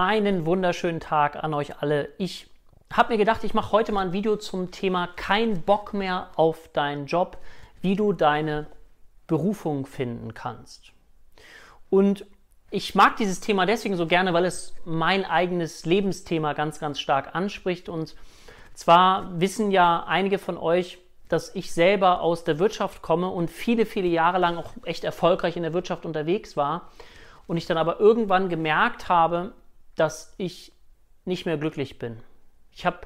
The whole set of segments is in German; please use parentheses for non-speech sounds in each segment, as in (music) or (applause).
Einen wunderschönen Tag an euch alle. Ich habe mir gedacht, ich mache heute mal ein Video zum Thema kein Bock mehr auf deinen Job, wie du deine Berufung finden kannst. Und ich mag dieses Thema deswegen so gerne, weil es mein eigenes Lebensthema ganz, ganz stark anspricht. Und zwar wissen ja einige von euch, dass ich selber aus der Wirtschaft komme und viele, viele Jahre lang auch echt erfolgreich in der Wirtschaft unterwegs war. Und ich dann aber irgendwann gemerkt habe, dass ich nicht mehr glücklich bin. Ich habe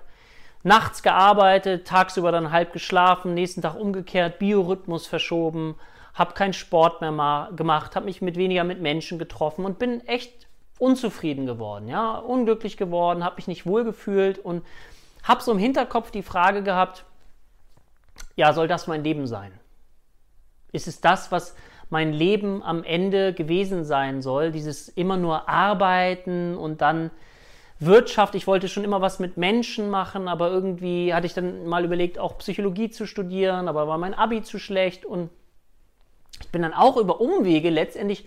nachts gearbeitet, tagsüber dann halb geschlafen, nächsten Tag umgekehrt, Biorhythmus verschoben, habe keinen Sport mehr gemacht, habe mich mit weniger mit Menschen getroffen und bin echt unzufrieden geworden, ja, unglücklich geworden, habe mich nicht wohlgefühlt und habe so im Hinterkopf die Frage gehabt, ja, soll das mein Leben sein? Ist es das, was mein Leben am Ende gewesen sein soll? Dieses immer nur Arbeiten und dann Wirtschaft. Ich wollte schon immer was mit Menschen machen, aber irgendwie hatte ich dann mal überlegt, auch Psychologie zu studieren, aber war mein Abi zu schlecht und ich bin dann auch über Umwege letztendlich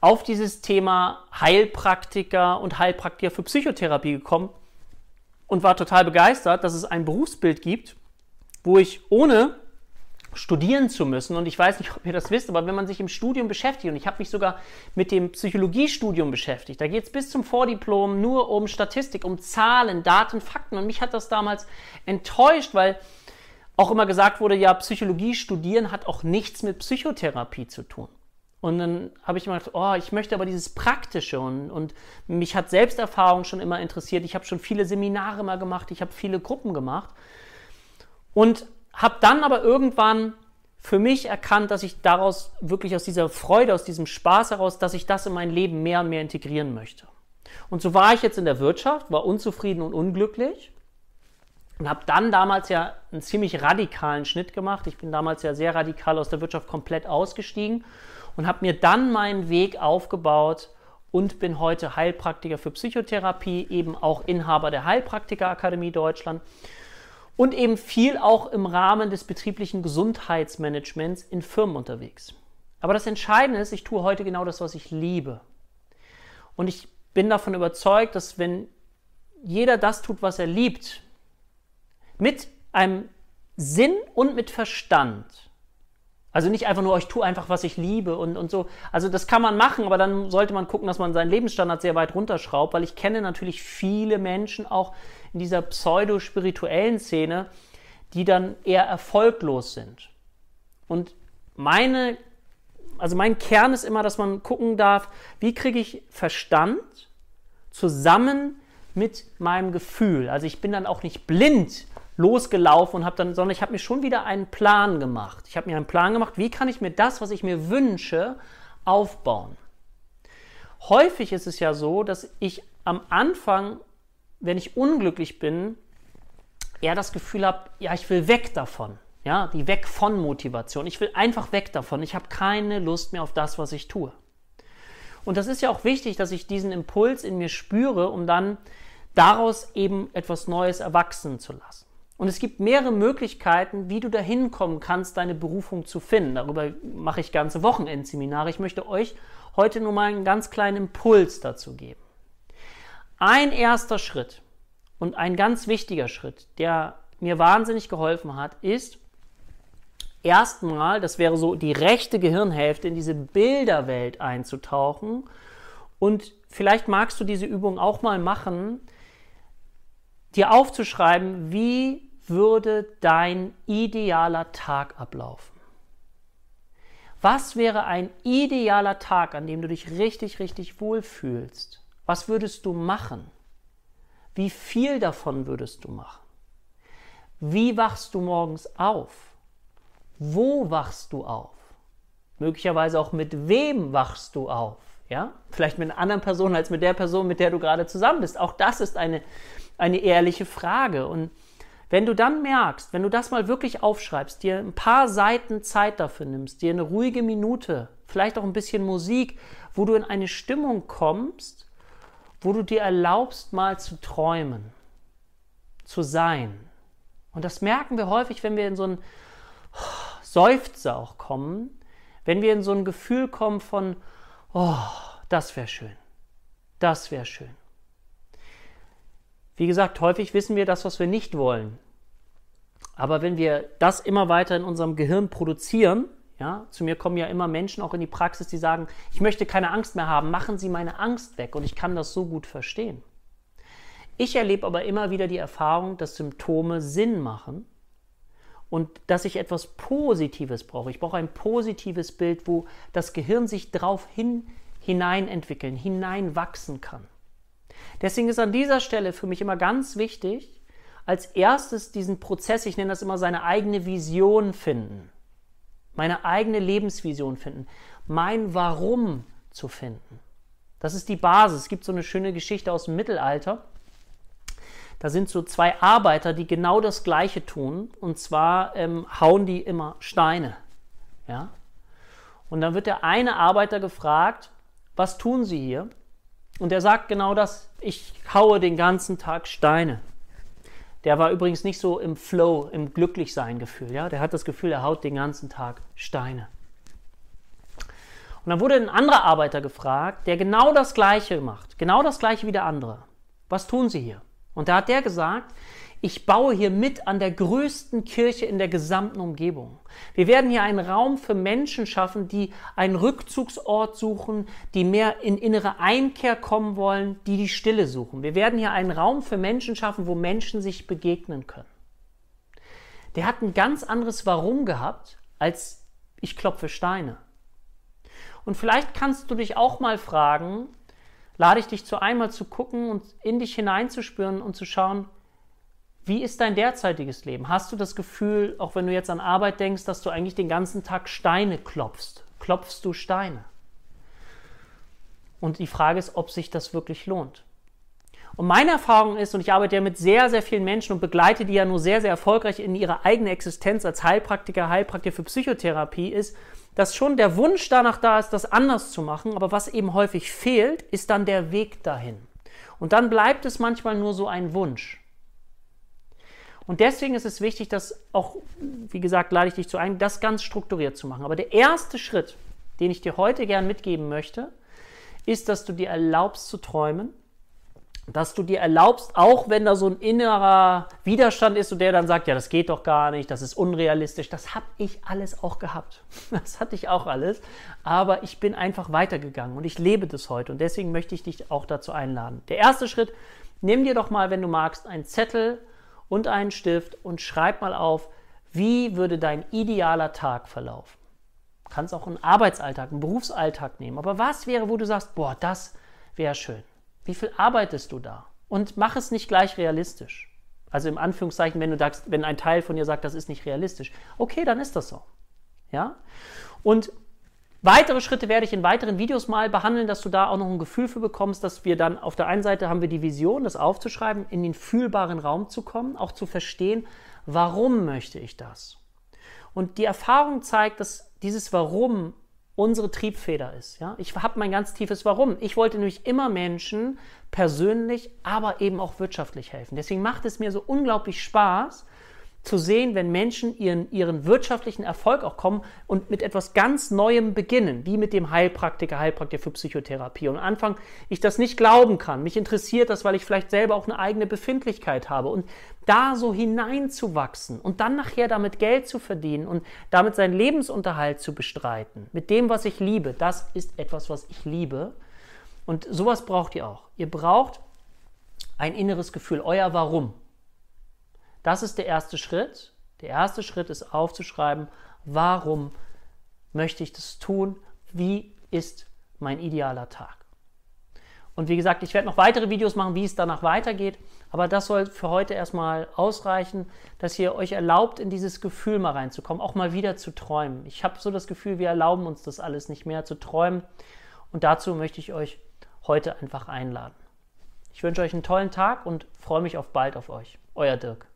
auf dieses Thema Heilpraktiker und Heilpraktiker für Psychotherapie gekommen und war total begeistert, dass es ein Berufsbild gibt, wo ich ohne studieren zu müssen, und ich weiß nicht, ob ihr das wisst, aber wenn man sich im Studium beschäftigt, und ich habe mich sogar mit dem Psychologiestudium beschäftigt, da geht es bis zum Vordiplom nur um Statistik, um Zahlen, Daten, Fakten, und mich hat das damals enttäuscht, weil auch immer gesagt wurde, ja, Psychologie studieren hat auch nichts mit Psychotherapie zu tun. Und dann habe ich immer gedacht, oh, ich möchte aber dieses Praktische und, und mich hat Selbsterfahrung schon immer interessiert. Ich habe schon viele Seminare mal gemacht, ich habe viele Gruppen gemacht. Und habe dann aber irgendwann für mich erkannt, dass ich daraus wirklich aus dieser Freude, aus diesem Spaß heraus, dass ich das in mein Leben mehr und mehr integrieren möchte. Und so war ich jetzt in der Wirtschaft, war unzufrieden und unglücklich und habe dann damals ja einen ziemlich radikalen Schnitt gemacht. Ich bin damals ja sehr radikal aus der Wirtschaft komplett ausgestiegen und habe mir dann meinen Weg aufgebaut und bin heute Heilpraktiker für Psychotherapie, eben auch Inhaber der Heilpraktikerakademie Deutschland und eben viel auch im Rahmen des betrieblichen Gesundheitsmanagements in Firmen unterwegs. Aber das Entscheidende ist, ich tue heute genau das, was ich liebe. Und ich bin davon überzeugt, dass wenn jeder das tut, was er liebt, mit einem Sinn und mit Verstand, also nicht einfach nur, ich tue einfach, was ich liebe und, und so. Also das kann man machen, aber dann sollte man gucken, dass man seinen Lebensstandard sehr weit runterschraubt, weil ich kenne natürlich viele Menschen auch in dieser pseudo-spirituellen Szene, die dann eher erfolglos sind. Und meine, also mein Kern ist immer, dass man gucken darf, wie kriege ich Verstand zusammen mit meinem Gefühl. Also ich bin dann auch nicht blind losgelaufen und habe dann, sondern ich habe mir schon wieder einen Plan gemacht. Ich habe mir einen Plan gemacht, wie kann ich mir das, was ich mir wünsche, aufbauen. Häufig ist es ja so, dass ich am Anfang, wenn ich unglücklich bin, eher das Gefühl habe, ja, ich will weg davon. Ja, die weg von Motivation. Ich will einfach weg davon. Ich habe keine Lust mehr auf das, was ich tue. Und das ist ja auch wichtig, dass ich diesen Impuls in mir spüre, um dann daraus eben etwas Neues erwachsen zu lassen. Und es gibt mehrere Möglichkeiten, wie du dahin kommen kannst, deine Berufung zu finden. Darüber mache ich ganze Wochenendseminare. Ich möchte euch heute nur mal einen ganz kleinen Impuls dazu geben. Ein erster Schritt und ein ganz wichtiger Schritt, der mir wahnsinnig geholfen hat, ist erstmal, das wäre so die rechte Gehirnhälfte, in diese Bilderwelt einzutauchen. Und vielleicht magst du diese Übung auch mal machen, dir aufzuschreiben, wie würde dein idealer Tag ablaufen? Was wäre ein idealer Tag, an dem du dich richtig, richtig wohlfühlst? Was würdest du machen? Wie viel davon würdest du machen? Wie wachst du morgens auf? Wo wachst du auf? Möglicherweise auch mit wem wachst du auf? Ja? Vielleicht mit einer anderen Person als mit der Person, mit der du gerade zusammen bist. Auch das ist eine, eine ehrliche Frage. Und wenn du dann merkst, wenn du das mal wirklich aufschreibst, dir ein paar Seiten Zeit dafür nimmst, dir eine ruhige Minute, vielleicht auch ein bisschen Musik, wo du in eine Stimmung kommst, wo du dir erlaubst, mal zu träumen, zu sein. Und das merken wir häufig, wenn wir in so einen Seufzer auch kommen, wenn wir in so ein Gefühl kommen von, oh, das wäre schön, das wäre schön. Wie gesagt, häufig wissen wir das, was wir nicht wollen. Aber wenn wir das immer weiter in unserem Gehirn produzieren, ja, zu mir kommen ja immer Menschen auch in die Praxis, die sagen, ich möchte keine Angst mehr haben, machen Sie meine Angst weg. Und ich kann das so gut verstehen. Ich erlebe aber immer wieder die Erfahrung, dass Symptome Sinn machen und dass ich etwas Positives brauche. Ich brauche ein positives Bild, wo das Gehirn sich darauf hin, hinein entwickeln, hineinwachsen kann. Deswegen ist an dieser Stelle für mich immer ganz wichtig, als erstes diesen Prozess, ich nenne das immer seine eigene Vision finden, meine eigene Lebensvision finden, mein Warum zu finden. Das ist die Basis. Es gibt so eine schöne Geschichte aus dem Mittelalter. Da sind so zwei Arbeiter, die genau das Gleiche tun. Und zwar ähm, hauen die immer Steine. Ja? Und dann wird der eine Arbeiter gefragt, was tun Sie hier? Und er sagt genau das, ich haue den ganzen Tag Steine. Der war übrigens nicht so im Flow, im Glücklichsein-Gefühl. Ja? Der hat das Gefühl, er haut den ganzen Tag Steine. Und dann wurde ein anderer Arbeiter gefragt, der genau das Gleiche macht, genau das Gleiche wie der andere. Was tun Sie hier? Und da hat der gesagt, ich baue hier mit an der größten Kirche in der gesamten Umgebung. Wir werden hier einen Raum für Menschen schaffen, die einen Rückzugsort suchen, die mehr in innere Einkehr kommen wollen, die die Stille suchen. Wir werden hier einen Raum für Menschen schaffen, wo Menschen sich begegnen können. Der hat ein ganz anderes Warum gehabt, als ich klopfe Steine. Und vielleicht kannst du dich auch mal fragen, lade ich dich zu einmal zu gucken und in dich hineinzuspüren und zu schauen, wie ist dein derzeitiges Leben? Hast du das Gefühl, auch wenn du jetzt an Arbeit denkst, dass du eigentlich den ganzen Tag Steine klopfst? Klopfst du Steine? Und die Frage ist, ob sich das wirklich lohnt. Und meine Erfahrung ist, und ich arbeite ja mit sehr, sehr vielen Menschen und begleite die ja nur sehr, sehr erfolgreich in ihrer eigenen Existenz als Heilpraktiker, Heilpraktiker für Psychotherapie, ist, dass schon der Wunsch danach da ist, das anders zu machen, aber was eben häufig fehlt, ist dann der Weg dahin. Und dann bleibt es manchmal nur so ein Wunsch. Und deswegen ist es wichtig, dass auch, wie gesagt, lade ich dich zu ein, das ganz strukturiert zu machen. Aber der erste Schritt, den ich dir heute gern mitgeben möchte, ist, dass du dir erlaubst zu träumen, dass du dir erlaubst, auch wenn da so ein innerer Widerstand ist und der dann sagt, ja, das geht doch gar nicht, das ist unrealistisch, das habe ich alles auch gehabt. (laughs) Das hatte ich auch alles, aber ich bin einfach weitergegangen und ich lebe das heute und deswegen möchte ich dich auch dazu einladen. Der erste Schritt, nimm dir doch mal, wenn du magst, einen Zettel und einen Stift und schreib mal auf, wie würde dein idealer Tag verlaufen. Du kannst auch einen Arbeitsalltag, einen Berufsalltag nehmen. Aber was wäre, wo du sagst, boah, das wäre schön. Wie viel arbeitest du da? Und mach es nicht gleich realistisch. Also im Anführungszeichen, wenn du sagst, wenn ein Teil von dir sagt, das ist nicht realistisch. Okay, dann ist das so. Ja? Und Weitere Schritte werde ich in weiteren Videos mal behandeln, dass du da auch noch ein Gefühl für bekommst, dass wir dann auf der einen Seite haben wir die Vision, das aufzuschreiben, in den fühlbaren Raum zu kommen, auch zu verstehen, warum möchte ich das? Und die Erfahrung zeigt, dass dieses Warum unsere Triebfeder ist. Ja? Ich habe mein ganz tiefes Warum. Ich wollte nämlich immer Menschen persönlich, aber eben auch wirtschaftlich helfen. Deswegen macht es mir so unglaublich Spaß, zu sehen, wenn Menschen ihren, ihren wirtschaftlichen Erfolg auch kommen und mit etwas ganz Neuem beginnen, wie mit dem Heilpraktiker, Heilpraktiker für Psychotherapie. Und am Anfang ich das nicht glauben kann. Mich interessiert das, weil ich vielleicht selber auch eine eigene Befindlichkeit habe. Und da so hineinzuwachsen und dann nachher damit Geld zu verdienen und damit seinen Lebensunterhalt zu bestreiten, mit dem, was ich liebe, das ist etwas, was ich liebe. Und sowas braucht ihr auch. Ihr braucht ein inneres Gefühl, euer Warum. Das ist der erste Schritt. Der erste Schritt ist aufzuschreiben, warum möchte ich das tun? Wie ist mein idealer Tag? Und wie gesagt, ich werde noch weitere Videos machen, wie es danach weitergeht. Aber das soll für heute erstmal ausreichen, dass ihr euch erlaubt, in dieses Gefühl mal reinzukommen, auch mal wieder zu träumen. Ich habe so das Gefühl, wir erlauben uns das alles nicht mehr zu träumen. Und dazu möchte ich euch heute einfach einladen. Ich wünsche euch einen tollen Tag und freue mich auf bald auf euch. Euer Dirk.